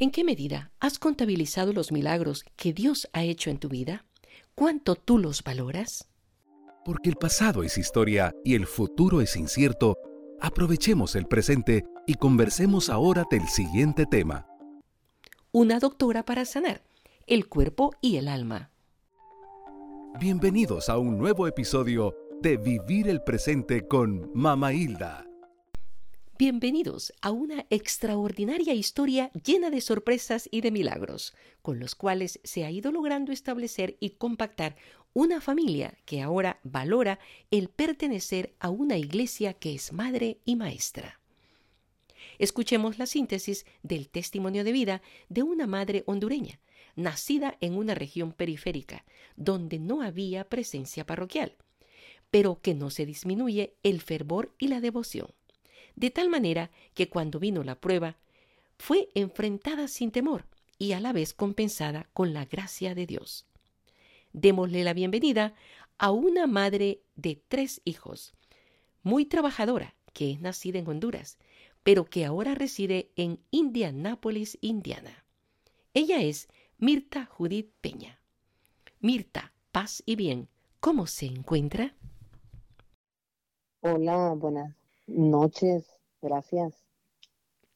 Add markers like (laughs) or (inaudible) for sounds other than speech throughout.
¿En qué medida has contabilizado los milagros que Dios ha hecho en tu vida? ¿Cuánto tú los valoras? Porque el pasado es historia y el futuro es incierto, aprovechemos el presente y conversemos ahora del siguiente tema. Una doctora para sanar el cuerpo y el alma. Bienvenidos a un nuevo episodio de Vivir el Presente con Mama Hilda. Bienvenidos a una extraordinaria historia llena de sorpresas y de milagros, con los cuales se ha ido logrando establecer y compactar una familia que ahora valora el pertenecer a una iglesia que es madre y maestra. Escuchemos la síntesis del testimonio de vida de una madre hondureña, nacida en una región periférica, donde no había presencia parroquial, pero que no se disminuye el fervor y la devoción de tal manera que cuando vino la prueba, fue enfrentada sin temor y a la vez compensada con la gracia de Dios. Démosle la bienvenida a una madre de tres hijos, muy trabajadora, que es nacida en Honduras, pero que ahora reside en Indianápolis, Indiana. Ella es Mirta Judith Peña. Mirta, paz y bien, ¿cómo se encuentra? Hola, buenas noches, gracias.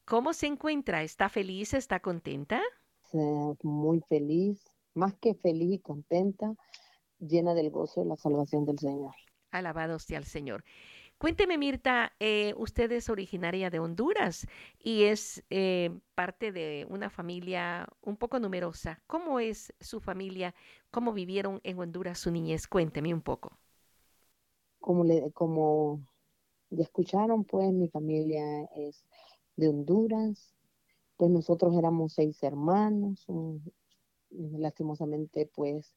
¿Cómo se encuentra? ¿Está feliz? ¿Está contenta? muy feliz, más que feliz y contenta, llena del gozo de la salvación del Señor. Alabado sea el Señor. Cuénteme, Mirta, eh, usted es originaria de Honduras y es eh, parte de una familia un poco numerosa. ¿Cómo es su familia? ¿Cómo vivieron en Honduras su niñez? Cuénteme un poco. Como, le, como ya escucharon, pues mi familia es de Honduras, pues nosotros éramos seis hermanos, lastimosamente pues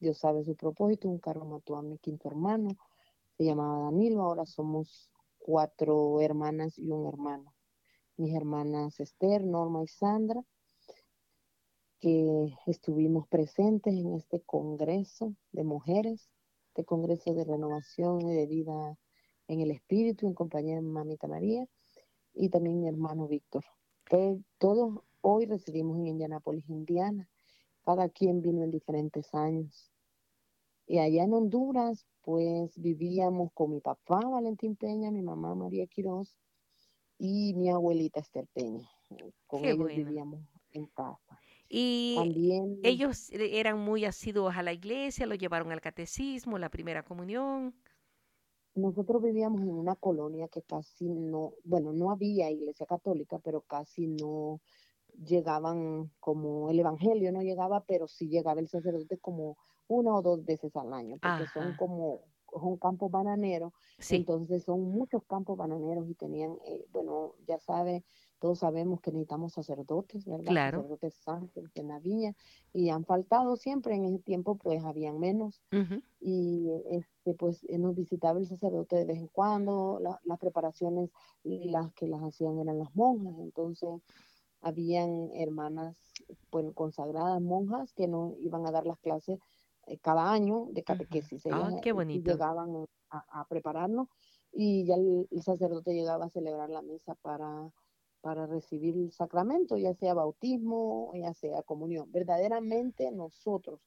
Dios sabe su propósito, un carro mató a mi quinto hermano, se llamaba Danilo, ahora somos cuatro hermanas y un hermano. Mis hermanas Esther, Norma y Sandra, que estuvimos presentes en este congreso de mujeres, este congreso de renovación y de vida en el espíritu en compañía de mamita María y también mi hermano Víctor. Todos, hoy residimos en Indianápolis, Indiana. Cada quien vino en diferentes años. Y allá en Honduras, pues vivíamos con mi papá Valentín Peña, mi mamá María Quiroz y mi abuelita Esther Peña. Con ellos vivíamos en casa. Y También, ellos eran muy asiduos a la iglesia, lo llevaron al catecismo, la primera comunión. Nosotros vivíamos en una colonia que casi no, bueno, no había iglesia católica, pero casi no llegaban como el evangelio no llegaba, pero sí llegaba el sacerdote como una o dos veces al año, porque son como un campo bananero, entonces son muchos campos bananeros y tenían, eh, bueno, ya sabe, todos sabemos que necesitamos sacerdotes, ¿verdad? Claro. Sacerdotes santos en la viña y han faltado siempre en ese tiempo, pues habían menos y este, pues nos visitaba el sacerdote de vez en cuando, las preparaciones las que las hacían eran las monjas, entonces habían hermanas bueno, consagradas monjas que nos iban a dar las clases eh, cada año de catequesis. ah, qué bonito. Llegaban a, prepararnos y ya el, sacerdote llegaba a celebrar la misa para, para recibir el sacramento, ya sea bautismo, ya sea comunión. Verdaderamente nosotros,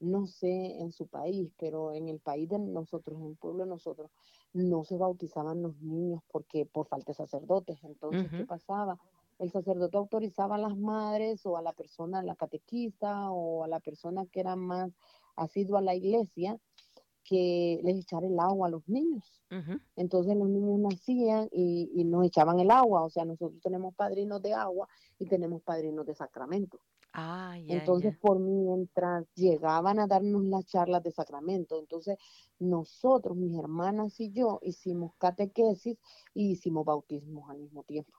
no sé en su país, pero en el país de nosotros, en el pueblo de nosotros, no se bautizaban los niños porque por falta de sacerdotes. Entonces, ¿qué pasaba? el sacerdote autorizaba a las madres o a la persona, la catequista o a la persona que era más asidua a la iglesia, que les echara el agua a los niños. Entonces los niños nacían y, y, nos echaban el agua, o sea, nosotros tenemos padrinos de agua y tenemos padrinos de sacramento. Ah, entonces, por mientras llegaban a darnos las charlas de sacramento, entonces nosotros, mis hermanas y yo, hicimos catequesis y hicimos bautismos al mismo tiempo.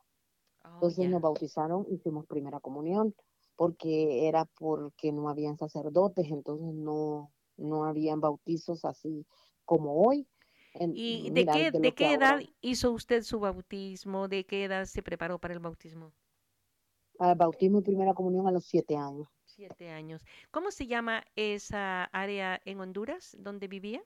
Oh, entonces nos bautizaron, hicimos primera comunión, porque era porque no habían sacerdotes, entonces no, no habían bautizos así como hoy. ¿Y de qué, de, qué edad hizo usted su bautismo? ¿De qué edad se preparó para el bautismo? Al bautismo y primera comunión a los siete años. Siete años. ¿Cómo se llama esa área en Honduras donde vivía?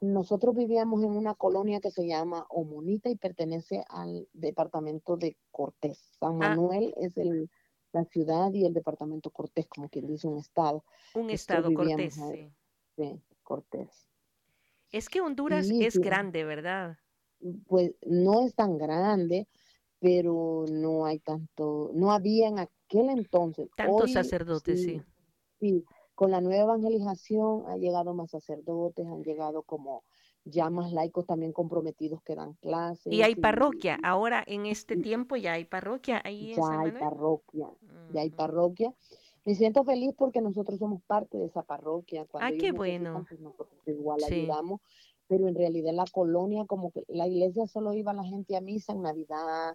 nosotros vivíamos en una colonia que se llama Omonita y pertenece al departamento de Cortés. San Ah. Manuel es el, la ciudad y el departamento Cortés, como quien dice un estado. Un estado cortés, ahí. sí. Cortés. Es que Honduras Y es sí, grande, ¿verdad? pues no es tan grande, pero no hay tanto, no había en aquel entonces. Tantos sacerdotes, sí. sí, con la nueva evangelización han llegado más sacerdotes, han llegado como ya más laicos también comprometidos que dan clases. Y hay y parroquia. Ahora en este tiempo ya hay parroquia ahí ya hay parroquia, ya hay parroquia. Me siento feliz porque nosotros somos parte de esa parroquia. Cuando Ah, qué bueno. pues nosotros igual Sí. ayudamos. Pero en realidad la colonia, como que la iglesia solo iba la gente a misa en Navidad,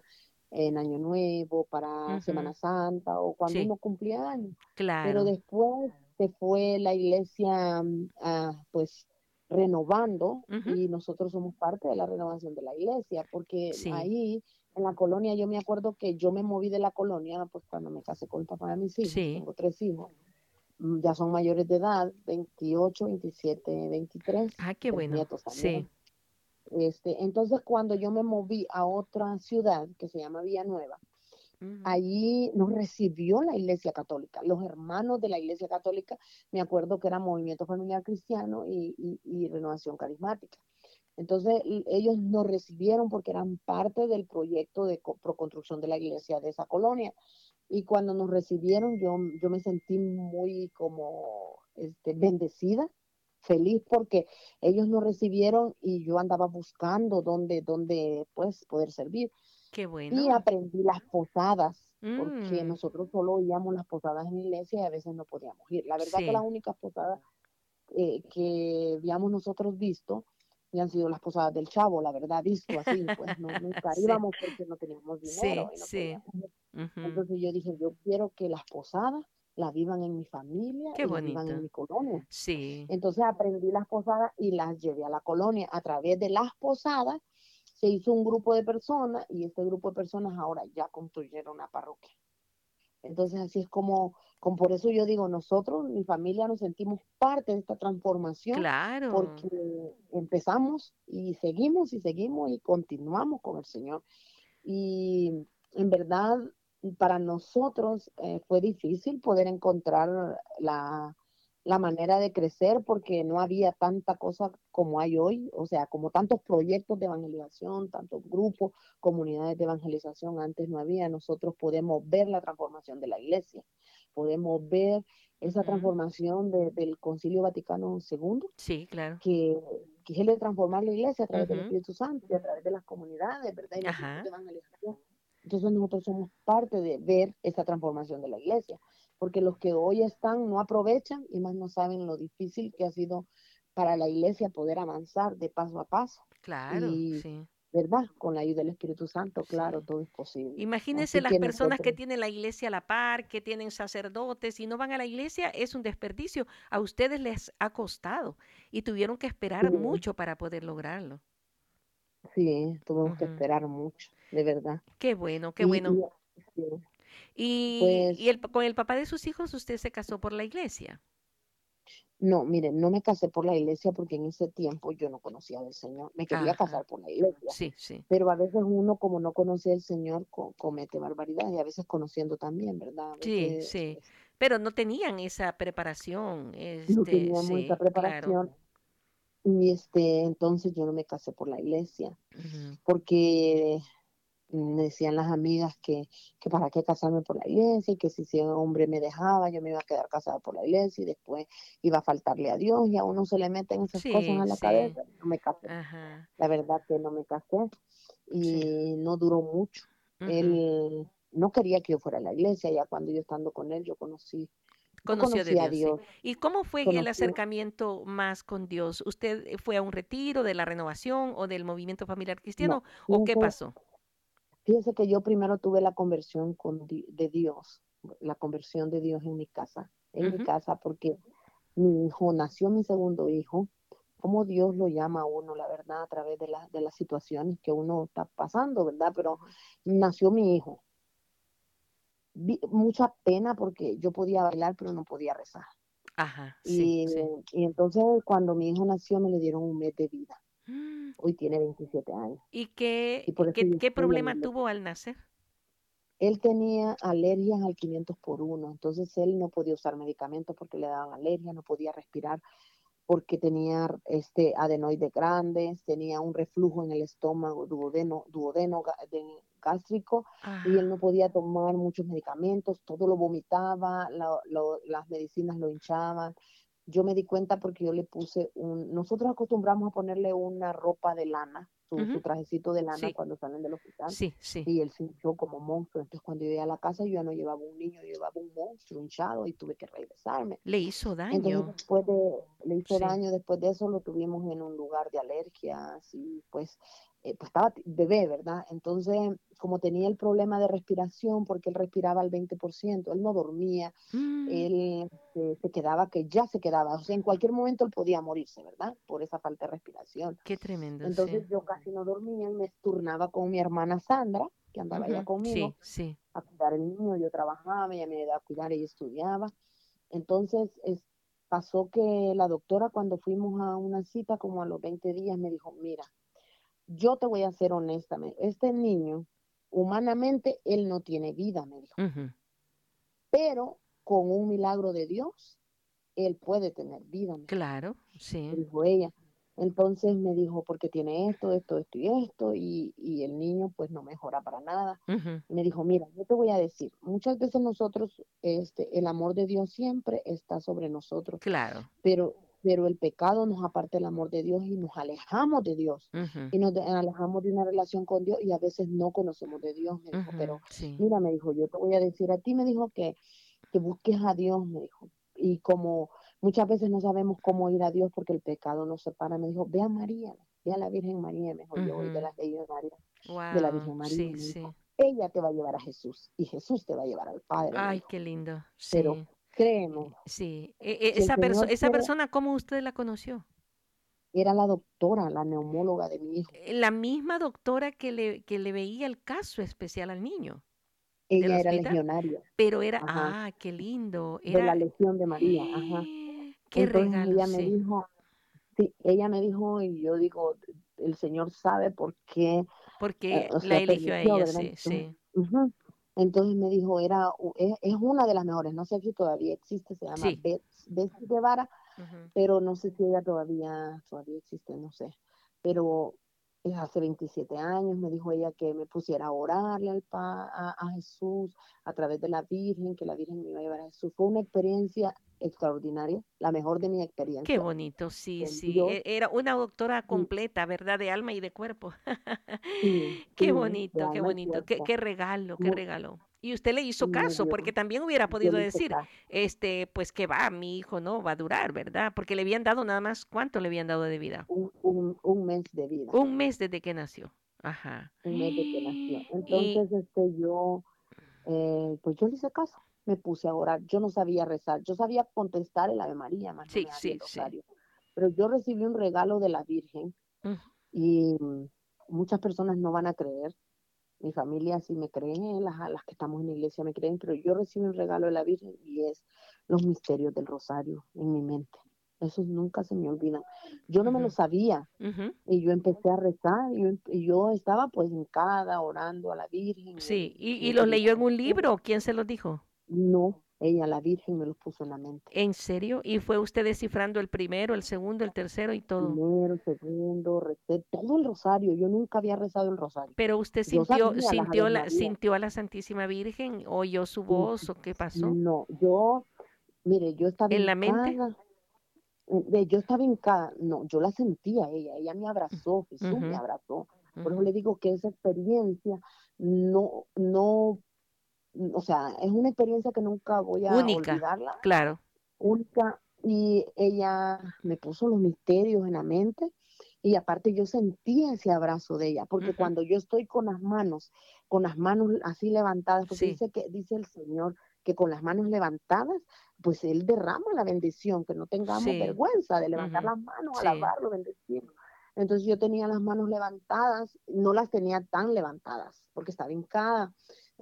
en Año Nuevo, para Semana. Santa o cuando Sí, uno cumplía años. Pero claro. después se fue la iglesia, ah, pues renovando y nosotros somos parte de la renovación de la iglesia, porque Sí. ahí en la colonia yo me acuerdo que yo me moví de la colonia, pues cuando me casé con el papá de mis hijos, Sí. tengo tres hijos, mm, ya son mayores de edad, 28, 27, 23, Ah, qué bueno. nietos también. Sí. Este, entonces cuando yo me moví a otra ciudad que se llama Villanueva, Allí nos recibió la Iglesia Católica. Los hermanos de la Iglesia Católica, me acuerdo que era Movimiento Familiar Cristiano y, Renovación Carismática. Entonces, ellos nos recibieron porque eran parte del proyecto de co- proconstrucción de la iglesia de esa colonia. Y cuando nos recibieron, yo, yo me sentí muy como este, bendecida, feliz porque ellos nos recibieron y yo andaba buscando dónde, dónde pues, poder servir. Qué Y bueno. aprendí las posadas, porque Mm, nosotros solo oíamos las posadas en la iglesia y a veces no podíamos ir. La verdad que sí. las únicas posadas eh, que habíamos nosotros visto y han sido las posadas del chavo, la verdad, visto así, pues no, (laughs) nunca Sí. íbamos porque no teníamos Sí, dinero y no sí. podíamos ir. Ujú. Entonces yo dije, yo quiero que las posadas las vivan en mi familia Qué y las vivan en mi colonia. Sí. Entonces aprendí las posadas y las llevé a la colonia. A través de las posadas se hizo un grupo de personas y este grupo de personas ahora ya construyeron una parroquia. Entonces así es como, como por eso yo digo, nosotros, mi familia, nos sentimos parte de esta transformación Claro. porque empezamos y seguimos y seguimos y continuamos con el Señor. Y en verdad, para nosotros eh, fue difícil poder encontrar la, la manera de crecer porque no había tanta cosa como hay hoy, o sea, como tantos proyectos de evangelización, tantos grupos, comunidades de evangelización antes no había. Nosotros podemos ver la transformación de la iglesia, podemos ver esa transformación de- del Concilio Vaticano II Sí, claro. que, de transformar la iglesia a través del. Espíritu Santo y a través de las comunidades, ¿verdad? Y de evangelización. Entonces nosotros somos parte de ver esa transformación de la iglesia, porque los que hoy están no aprovechan y más no saben lo difícil que ha sido para la iglesia poder avanzar de paso a paso, Claro, Y sí. ¿verdad? Con la ayuda del Espíritu Santo, claro, Sí. todo es posible. Imagínense Así las que personas que tienen la iglesia a la par, que tienen sacerdotes y no van a la iglesia, es un desperdicio. A ustedes les ha costado y tuvieron que esperar Sí. mucho para poder lograrlo. Sí, tuvimos que esperar mucho, de verdad. Qué bueno, qué Y- bueno. y- sí. Y, Pues- y el, con el papá de sus hijos usted se casó por la iglesia. No, miren, no me casé por la iglesia porque en ese tiempo yo no conocía del Señor. Me quería Ajá. casar por la iglesia. Sí, sí. Pero a veces uno, como no conoce al Señor, co- comete barbaridades y a veces conociendo también, ¿verdad? Sí, sí. Pero no tenían esa preparación. no Este, teníamos sí, esa claro. preparación. Y este, entonces yo no me casé por la iglesia porque me decían las amigas que, que para qué casarme por la iglesia y que si ese hombre me dejaba yo me iba a quedar casada por la iglesia y después iba a faltarle a Dios y a uno se le meten esas Sí, cosas a la sí. cabeza. No me casé. Ajá. La verdad que no me casé y no duró mucho. Él no quería que yo fuera a la iglesia, ya cuando yo estando con él yo conocí, Conoció de conocí a Dios. ¿Y cómo fue el acercamiento más con Dios? ¿Usted fue a un retiro de la renovación o del movimiento familiar cristiano? ¿O qué pasó? Fíjese que yo primero tuve la conversión con, di- de Dios, la conversión de Dios en mi casa, en mi casa, porque mi hijo nació mi segundo hijo, como Dios lo llama a uno, la verdad, a través de, la- de las situaciones que uno está pasando, ¿verdad? Pero nació mi hijo. Vi mucha pena porque yo podía bailar, pero no podía rezar. Ajá, y, sí, sí. y entonces cuando mi hijo nació me le dieron un mes de vida. Mm, Hoy tiene 27 años. ¿Y qué, Y por qué, qué problema tuvo al nacer? Él tenía alergias al 500 por uno, entonces él no podía usar medicamentos porque le daban alergia, no podía respirar porque tenía este adenoides grandes, tenía un reflujo en el estómago, duodeno, duodeno gástrico, y él no podía tomar muchos medicamentos, todo lo vomitaba, la- lo- las medicinas lo hinchaban. Yo me di cuenta porque yo le puse un, nosotros acostumbramos a ponerle una ropa de lana, su, su ujú, trajecito de lana Sí, cuando salen del hospital. sí, sí. Y él se hinchó como monstruo. Entonces, cuando yo llegué a la casa, yo ya no llevaba un niño, yo llevaba un monstruo hinchado y tuve que regresarme. Le hizo Entonces, daño. después de, le hizo Sí. daño, después de eso lo tuvimos en un lugar de alergias y pues, eh, pues estaba bebé, ¿verdad? Entonces, como tenía el problema de respiración, porque él respiraba al 20%, él no dormía, Mm, él se, se quedaba, que ya se quedaba, o sea, en cualquier momento él podía morirse, ¿verdad? Por esa falta de respiración. Qué tremendo, Entonces sí. yo casi no dormía y me turnaba con mi hermana Sandra, que andaba allá Ujú, conmigo, Sí, sí. a cuidar el niño. Yo trabajaba, ella me ayudaba a cuidar, ella estudiaba. Entonces es- pasó que la doctora cuando fuimos a una cita, como a los 20 días, me dijo, mira, yo te voy a ser honesta, me- este niño, humanamente, él no tiene vida, me dijo, pero con un milagro de Dios, él puede tener vida, me dijo. Claro, me sí. dijo ella. Entonces me dijo, porque tiene esto, esto, esto y esto, y, y el niño pues no mejora para nada. Me dijo, mira, yo te voy a decir, muchas veces nosotros, este, el amor de Dios siempre está sobre nosotros, Claro. pero, pero el pecado nos aparta el amor de Dios y nos alejamos de Dios, y nos de- alejamos de una relación con Dios y a veces no conocemos de Dios, me dijo, ujú, pero Sí. mira, me dijo, yo te voy a decir a ti, me dijo que, que busques a Dios, me dijo. Y como muchas veces no sabemos cómo ir a Dios porque el pecado nos separa, me dijo, ve a María, ve a la Virgen María, me dijo, yo voy de la Virgen María, de la Virgen María, sí, me sí. dijo, ella te va a llevar a Jesús y Jesús te va a llevar al Padre, Ay, qué lindo. Pero Sí, créeme, sí. E- e- esa perso- esa persona, ¿cómo usted la conoció? era la doctora, la neumóloga de mi hijo. Eh, La misma doctora que le, que le veía el caso especial al niño Ella era hospital, legionaria, pero era, ajá, ah, qué lindo, de la era, Legión de María, ajá. qué Entonces regalo, ella me dijo, sí, ella me dijo y yo digo, el Señor sabe por qué, eh, porque o la eligió a ella, sí, sí. Entonces me dijo, era, es, es una de las mejores, no sé si todavía existe, se llama sí. Bets, Betsy Guevara, pero no sé si ella todavía, todavía existe, no sé. Pero hace 27 años me dijo ella que me pusiera a orarle al pa, a, a Jesús a través de la Virgen, que la Virgen me iba a llevar a Jesús. Fue una experiencia extraordinaria, la mejor de mi Qué experiencia bonito, sí, sí. Dios. e- Era una doctora Sí, completa, ¿verdad? De alma y de cuerpo. (laughs) sí, Qué sí, bonito, qué bonito, qué, qué regalo, qué Muy, regalo. Y usted le hizo caso, porque también hubiera podido decir, caso. este, pues que va, mi hijo no va a durar, ¿verdad? Porque le habían dado nada más, ¿cuánto le habían dado de vida? Un, un, un mes de vida, Un mes desde que nació. Ajá. un mes de que nació. Y Entonces, este, yo, eh, pues yo le hice caso, me puse a orar. Yo no sabía rezar, yo sabía contestar el Ave María, más sí, sí. Pero yo recibí un regalo de la Virgen Mm, y muchas personas no van a creer. Mi familia sí me cree, las, las que estamos en la iglesia me creen, pero yo recibí un regalo de la Virgen y es los misterios del rosario en mi mente. Esos nunca se me olvidan. Yo no me lo sabía ujú. y yo empecé a rezar y yo, y yo estaba pues hincada orando a la Virgen Sí, y, y, los leyó en un libro, ¿quién se los dijo? No, ella, la Virgen, me los puso en la mente. ¿En serio? ¿Y fue usted descifrando el primero, el segundo, el tercero y todo? Primero, segundo, recé todo el rosario. Yo nunca había rezado el rosario. Pero usted sintió, sintió la, sintió a la Santísima Virgen, oyó su voz o qué pasó? No, yo, mire, yo estaba ¿En la mente? hincada, eh, yo estaba hincada, no, yo la sentía ella, ella me abrazó, Jesús me abrazó. Por eso le digo que esa experiencia no, no, o sea, es una experiencia que nunca voy a Única, olvidarla, claro. única, y ella me puso los misterios en la mente. Y aparte yo sentí ese abrazo de ella, porque cuando yo estoy con las manos, con las manos así levantadas, porque Sí, dice que dice el Señor que con las manos levantadas, pues él derrama la bendición, que no tengamos sí, vergüenza de levantar ujú, las manos, sí. alabarlo, bendecirlo. Entonces yo tenía las manos levantadas, no las tenía tan levantadas, porque estaba hincada.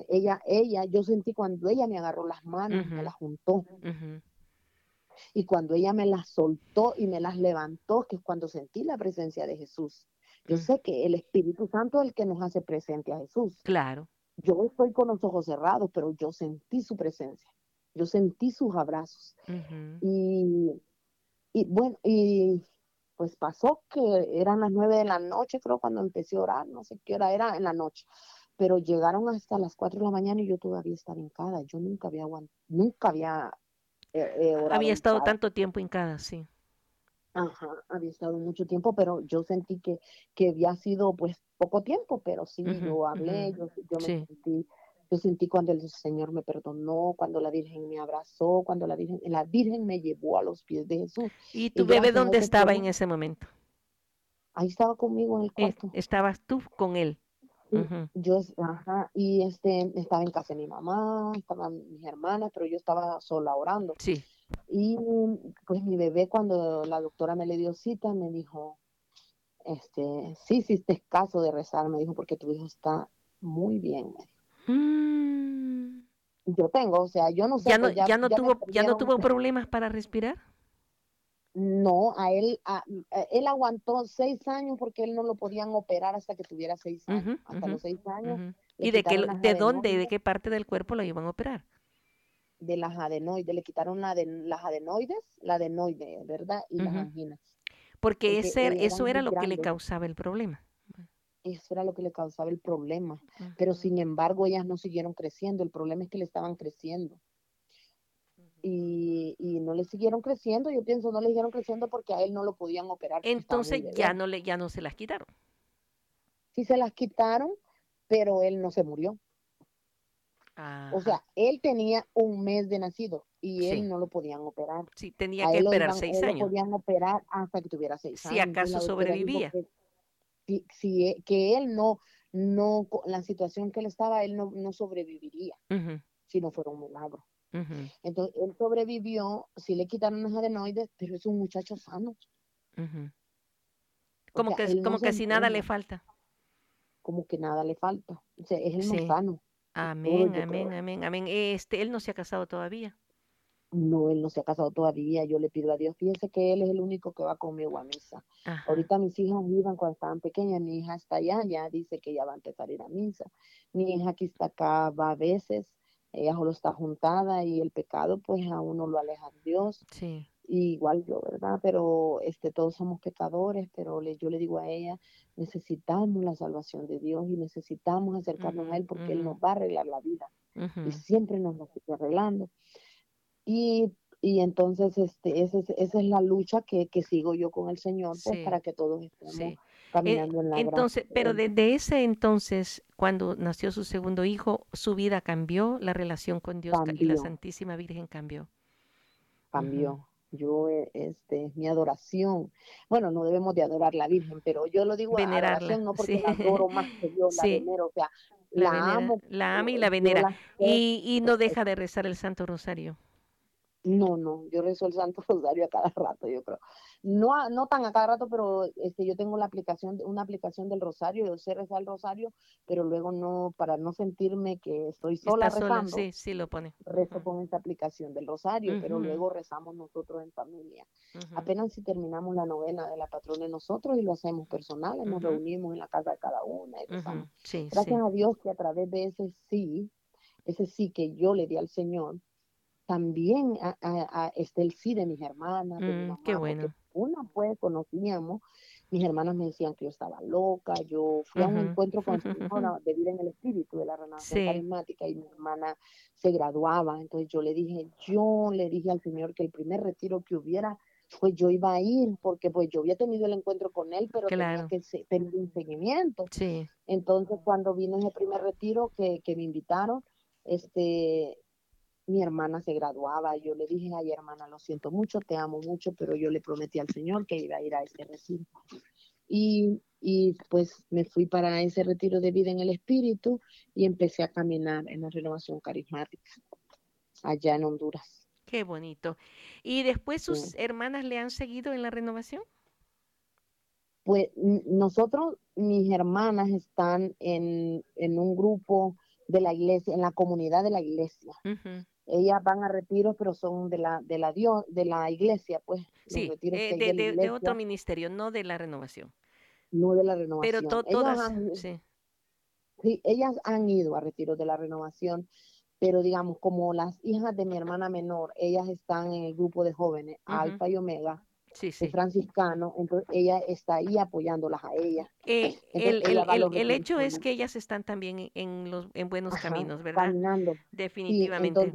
Ella, ella, yo sentí cuando ella me agarró las manos, me Ujú, las juntó. ujú. Y cuando ella me las soltó y me las levantó, que es cuando sentí la presencia de Jesús. Yo Mm. sé que el Espíritu Santo es el que nos hace presente a Jesús. Claro. Yo estoy con los ojos cerrados, pero yo sentí su presencia. Yo sentí sus abrazos. Y, y bueno, y pues pasó que eran las nueve de la noche, creo, cuando empecé a orar, no sé qué hora era en la noche, pero llegaron hasta las cuatro de la mañana y yo todavía estaba hincada, yo nunca había aguant- nunca había eh, eh, orado Había estado hincada. tanto tiempo hincada, sí. Ajá, había estado mucho tiempo, pero yo sentí que, que había sido pues poco tiempo, pero sí, yo hablé, yo, yo me sí. sentí, yo sentí cuando el Señor me perdonó, cuando la Virgen me abrazó, cuando la Virgen, la Virgen me llevó a los pies de Jesús. ¿Y tu Y bebé dónde estaba en ese momento? Ahí estaba conmigo en el Es- cuarto. estabas tú con él. Sí. Yo, ajá, y este, estaba en casa de mi mamá, estaban mis hermanas, pero yo estaba sola orando. Sí. Y pues mi bebé, cuando la doctora me le dio cita, me dijo, este, sí hiciste caso de rezar, me dijo, porque tu hijo está muy bien. me dijo. Mm. Yo tengo, o sea, yo no sé, ¿Ya no, pues, ya no tuvo, ya no tuvo problemas para respirar? No, a él, a- a- él aguantó seis años porque él no lo podían operar hasta que tuviera seis años. Hasta los seis años. ¿Y de qué, de dónde, de adenoides. qué parte del cuerpo lo iban a operar? de las adenoides, le quitaron la de, las adenoides, la adenoide, ¿verdad? Y las anginas. Porque Porque ese, eso era lo que le causaba el problema. Eso era lo que le causaba el problema. Pero sin embargo, ellas no siguieron creciendo. El problema es que le estaban creciendo. Y, y no le siguieron creciendo. Yo pienso no le siguieron creciendo porque a él no lo podían operar. Entonces ya no le, ya no se las quitaron. Sí se las quitaron, pero él no se murió. O sea, él tenía un mes de nacido y Sí. él no lo podían operar. sí, tenía A que esperar iban- seis él lo años. podían operar hasta que tuviera seis Si años. Entonces, acaso sobrevivía. que si, si e- que él no, no, la situación que él estaba, él no, no sobreviviría si no fuera un milagro. Entonces, él sobrevivió, sí le quitaron las adenoides, pero es un muchacho sano. Como sea, que, no como que si nada le falta. como que nada le falta. O sea, es el más Sí. sano. Amén, amén, creo. amén, amén. Este, él no se ha casado todavía. No, él no se ha casado todavía. Yo le pido a Dios, fíjese que él es el único que va conmigo a misa. Ajá. Ahorita mis hijas iban cuando estaban pequeñas, mi hija está allá, ya dice que ya va a empezar a ir a misa. Mi hija aquí está acá, va a veces, ella solo está juntada y el pecado pues a uno lo aleja de Dios, Sí. y igual yo, ¿verdad? Pero este, todos somos pecadores, pero le, yo le digo a ella, necesitamos la salvación de Dios y necesitamos acercarnos a Él porque Él nos va a arreglar la vida y siempre nos lo sigue arreglando. Y, y entonces este, esa es, esa es la lucha que, que sigo yo con el Señor, pues Sí, para que todos estemos Sí. Caminando en la Entonces, gracia. pero desde ese entonces, cuando nació su segundo hijo, su vida cambió, la relación con Dios ca- y la Cambió. Santísima Virgen cambió. cambió. Yo, eh, este, es mi adoración. Bueno, no debemos de adorar a la Virgen, pero yo lo digo Venerarla, adoración no porque sí. la adoro más que (laughs) yo, la Sí. venero, o sea, La, la, venera, amo. la ama y la venera. la Y, y no deja de rezar el Santo Rosario. No, no, yo rezo el Santo (laughs) Rosario a cada rato, yo creo. No, a- no tan a cada rato, pero este, yo tengo la aplicación, de- una aplicación del Rosario, yo sé rezar el Rosario, pero luego no, para no sentirme que estoy sola Está sola, rezando, sí, sí lo pone. rezo con esta aplicación del Rosario, pero luego rezamos nosotros en familia. Apenas si terminamos la novena de la patrona nosotros y lo hacemos personales, nos Ujú. reunimos en la casa de cada una y rezamos. Sí, sí. Gracias a Dios que a través de ese sí, ese sí que yo le di al Señor, también a, a- a- está el sí de mis hermanas, de mi Mm, mamá, qué bueno. una pues conocíamos, mis hermanas me decían que yo estaba loca, yo fui a un encuentro con el (laughs) Señor de vida en el espíritu de la renovación Sí. carismática y mi hermana se graduaba, entonces yo le dije, yo le dije al Señor que el primer retiro que hubiera pues yo iba a ir porque pues yo había tenido el encuentro con él, pero Claro. tenía que tener un seguimiento. Sí. Entonces, cuando vino ese primer retiro que, que me invitaron, este, mi hermana se graduaba. Yo le dije, ay, hermana, lo siento mucho, te amo mucho, pero yo le prometí al Señor que iba a ir a ese retiro. Y, y pues me fui para ese retiro de vida en el Espíritu y empecé a caminar en la renovación carismática allá en Honduras. Qué bonito. ¿Y después sus Sí. hermanas le han seguido en la renovación? Pues nosotros, mis hermanas, están en, en un grupo de la iglesia, en la comunidad de la iglesia. Ellas van a retiros, pero son de la de la Dios, de la iglesia, pues. Sí, eh, de, otro ministerio, no de la renovación. No de la renovación. Pero todas, sí. sí. ellas han ido a retiros de la renovación, pero digamos, como las hijas de mi hermana menor, ellas están en el grupo de jóvenes, Alfa y Omega, sí, sí. franciscano, entonces ella está ahí apoyándolas a ellas. Eh, el, hecho es que ellas están también en los en buenos caminos, ¿verdad? Caminando. Definitivamente.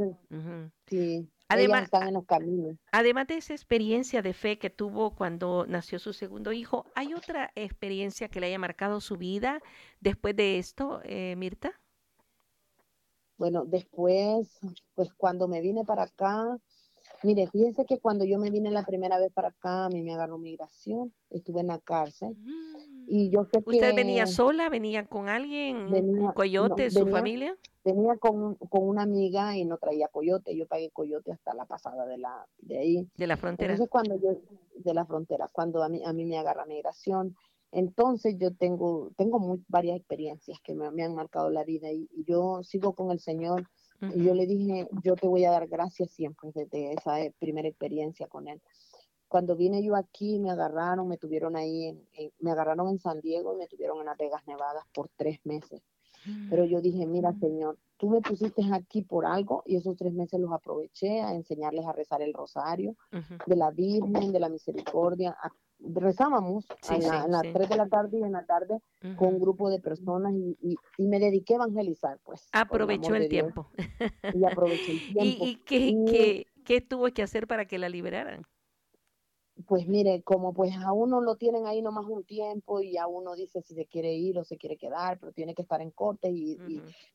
sí, además, están en los caminos. Además de esa experiencia de fe que tuvo cuando nació su segundo hijo, ¿hay otra experiencia que le haya marcado su vida después de esto, eh, Mirta? Bueno, después, pues cuando me vine para acá, Mire, fíjense que cuando yo me vine la primera vez para acá, a mí me agarró migración, estuve en la cárcel. Y yo sé ¿Usted venía sola? ¿Venía con alguien? ¿Un coyote, su familia? Venía con, una amiga y no traía coyote. Yo pagué coyote hasta la pasada de la de ahí. De la frontera. Entonces cuando yo, de la frontera, cuando a mí, a mí me agarra migración, entonces yo tengo, tengo muy, varias experiencias que me, han marcado la vida y yo sigo con el Señor y yo le dije, yo te voy a dar gracias siempre desde esa eh, primera experiencia con él. Cuando vine yo aquí, me agarraron, me tuvieron ahí, en, me agarraron en San Diego y me tuvieron en Las Vegas, Nevadas por tres meses. Pero yo dije, mira, Señor, tú me pusiste aquí por algo y esos tres meses los aproveché a enseñarles a rezar el rosario de la Virgen, de la Misericordia, a rezábamos a, las 3 de la tarde y en la tarde con un grupo de personas y, me dediqué a evangelizar, pues. Aprovechó el, tiempo. Y aproveché el (laughs) tiempo. ¿Y, qué, qué, tuvo que hacer para que la liberaran? Pues mire, como pues a uno lo tienen ahí nomás un tiempo y a uno dice si se quiere ir o se quiere quedar, pero tiene que estar en corte y,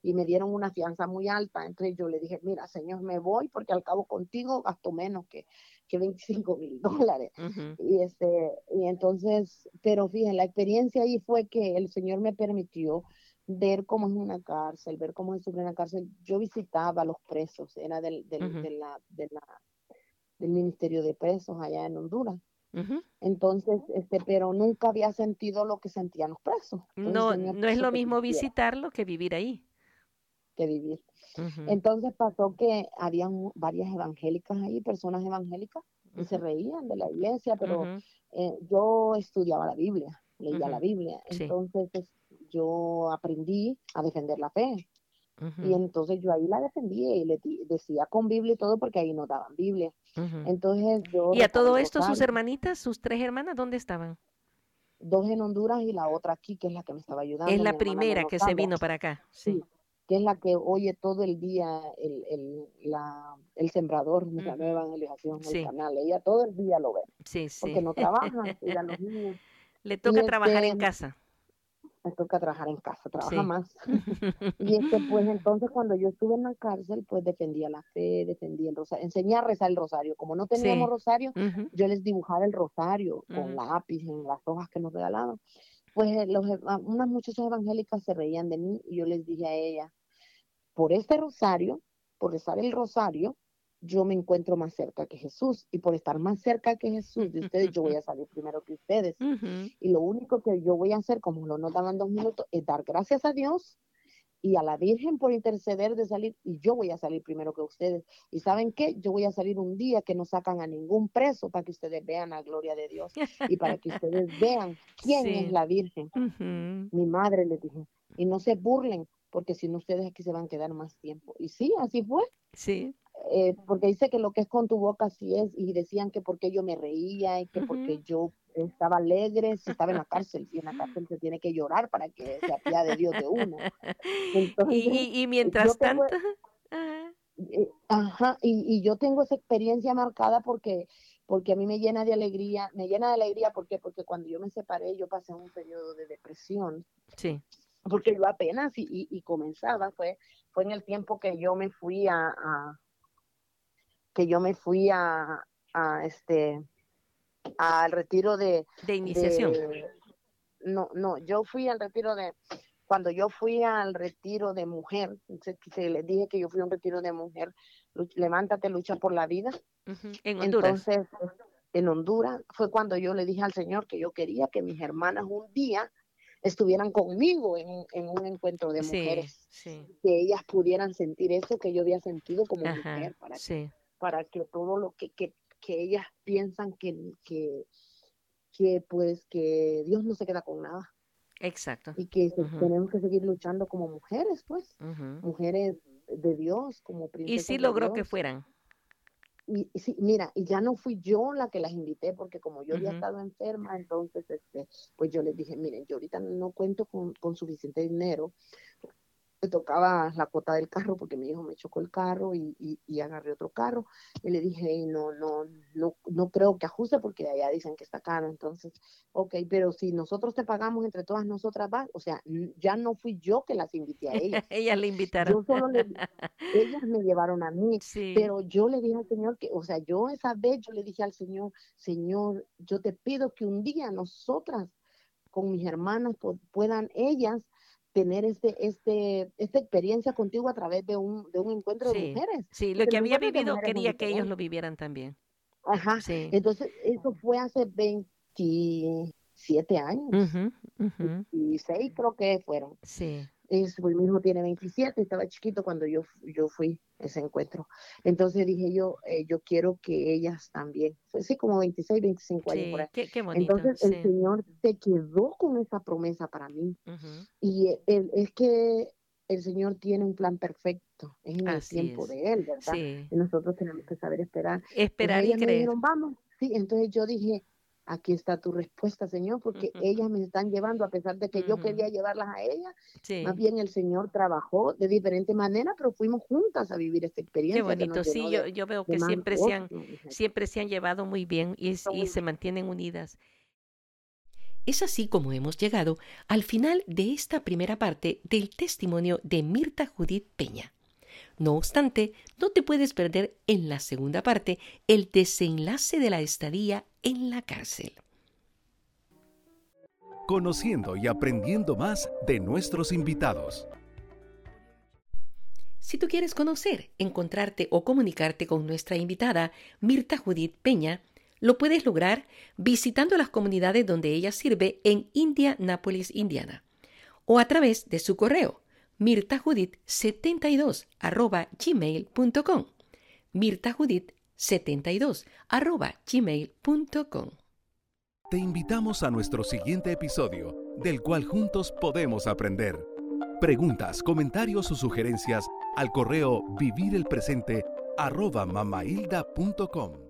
y, me dieron una fianza muy alta. Entonces yo le dije, mira, señor, me voy porque al cabo contigo gasto menos que, que 25 mil (laughs) dólares. Y este, y entonces, pero fíjense, la experiencia ahí fue que el Señor me permitió ver cómo es una cárcel, ver cómo es una cárcel. Yo visitaba a los presos, era del, del, de la, de la, del Ministerio de Presos allá en Honduras. Entonces, este, pero nunca había sentido lo que sentían los presos. no, no es lo mismo visitarlo que vivir ahí. Que vivir. Entonces pasó que habían varias evangélicas ahí, personas evangélicas, y se reían de la iglesia, pero eh, yo estudiaba la Biblia, leía la Biblia, entonces yo aprendí a defender la fe. Y entonces yo ahí la defendía y le decía con Biblia y todo porque ahí no daban Biblia. Entonces yo... ¿Y a todo esto sus hermanitas, sus tres hermanas, dónde estaban? Dos en Honduras y la otra aquí, que es la que me estaba ayudando. Es la primera que se vino para acá. sí que es la que oye todo el día el, el, la, el sembrador de la nueva evangelización el canal. Ella todo el día lo ve. Sí, sí. Porque no trabaja, ella los niños. (laughs) Le toca trabajar en casa. Le toca trabajar en casa, trabaja más. (laughs) y este, pues entonces cuando yo estuve en la cárcel, pues defendía la fe, defendía el rosario, enseñé a rezar el rosario. Como no teníamos rosario, yo les dibujaba el rosario con lápiz en las hojas que nos regalaban. Pues los, unas muchachas evangélicas se reían de mí y yo les dije a ella, por este rosario, por rezar el rosario, yo me encuentro más cerca que Jesús y por estar más cerca que Jesús de ustedes, yo voy a salir primero que ustedes. Y lo único que yo voy a hacer, como lo nos daban dos minutos, es dar gracias a Dios y a la Virgen por interceder de salir y yo voy a salir primero que ustedes. ¿Y saben qué? Yo voy a salir un día que no sacan a ningún preso para que ustedes vean la gloria de Dios y para que ustedes vean (laughs) quién es la Virgen. Mi madre le dije, y no se burlen, porque si no ustedes aquí se van a quedar más tiempo. Y sí, así fue. Sí. Eh, porque dice que lo que es con tu boca así es, y decían que porque yo me reía y que porque yo estaba alegre, si estaba en la cárcel, y en la cárcel se tiene que llorar para que se apiade de Dios de uno. (laughs) y, mientras tanto... (laughs) Eh, ajá, y, y yo tengo esa experiencia marcada porque porque a mí me llena de alegría, me llena de alegría porque porque cuando yo me separé yo pasé un periodo de depresión. Sí porque yo apenas y, comenzaba, fue, fue en el tiempo que yo me fui a, que yo me fui a, a este al retiro de de iniciación. no, no, yo fui al retiro de cuando yo fui al retiro de mujer, se, les dije que yo fui a un retiro de mujer, levántate, lucha por la vida. En Honduras. Entonces, en Honduras fue cuando yo le dije al Señor que yo quería que mis hermanas un día estuvieran conmigo en, un encuentro de mujeres, que ellas pudieran sentir eso que yo había sentido como mujer, para, que, para que todo lo que, que, que ellas piensan que, que, que, pues que Dios no se queda con nada. Exacto. Y que tenemos que seguir luchando como mujeres, pues, mujeres de Dios, como princesas. Y sí logró que fueran y, sí, mira, y ya no fui yo la que las invité, porque como yo había estado enferma, entonces, este, pues yo les dije, miren, yo ahorita no cuento con, con suficiente dinero me tocaba la cuota del carro porque mi hijo me chocó el carro y, y, agarré otro carro. Y le dije no no no no creo que ajuste porque allá dicen que está caro entonces ok pero si nosotros te pagamos entre todas nosotras va o sea ya no fui yo que las invité a ellas. (laughs) Ellas le invitaron. Yo solo le, (laughs) ellas me llevaron a mí pero yo le dije al señor que o sea yo esa vez yo le dije al señor señor yo te pido que un día nosotras con mis hermanas puedan ellas tener este, este, esta experiencia contigo a través de un, de un encuentro de mujeres. Sí, lo que había vivido quería que ellos lo vivieran también. Ajá. Sí. Entonces, eso fue hace 27 años. y seis creo que fueron. Sí es, pues, mi hijo tiene 27, estaba chiquito cuando yo, yo fui a ese encuentro. Entonces dije yo, eh, yo quiero que ellas también, fue así como 26, 25 años por ahí. Entonces el Señor se quedó con esa promesa para mí. Y es que el Señor tiene un plan perfecto, es en el tiempo de Él, ¿verdad? Y nosotros tenemos que saber esperar. Esperar y creer. vamos, sí, entonces yo dije, aquí está tu respuesta, Señor, porque ellas me están llevando, a pesar de que yo quería llevarlas a ellas, más bien el Señor trabajó de diferente manera, pero fuimos juntas a vivir esta experiencia. Qué bonito, sí, yo, yo, veo que siempre se, han, siempre se han llevado muy bien y, y se mantienen unidas. Es así como hemos llegado al final de esta primera parte del testimonio de Mirta Judith Peña. No obstante, no te puedes perder en la segunda parte el desenlace de la estadía en la cárcel. Conociendo y aprendiendo más de nuestros invitados. Si tú quieres conocer, encontrarte o comunicarte con nuestra invitada, Mirta Judith Peña, lo puedes lograr visitando las comunidades donde ella sirve en Indianapolis, Indiana, o a través de su correo mirtajudith72 arroba gmail.com mirtajudith72 arroba gmail.com Te invitamos a nuestro siguiente episodio, del cual juntos podemos aprender. Preguntas, comentarios o sugerencias al correo vivirelpresente arroba mamailda.com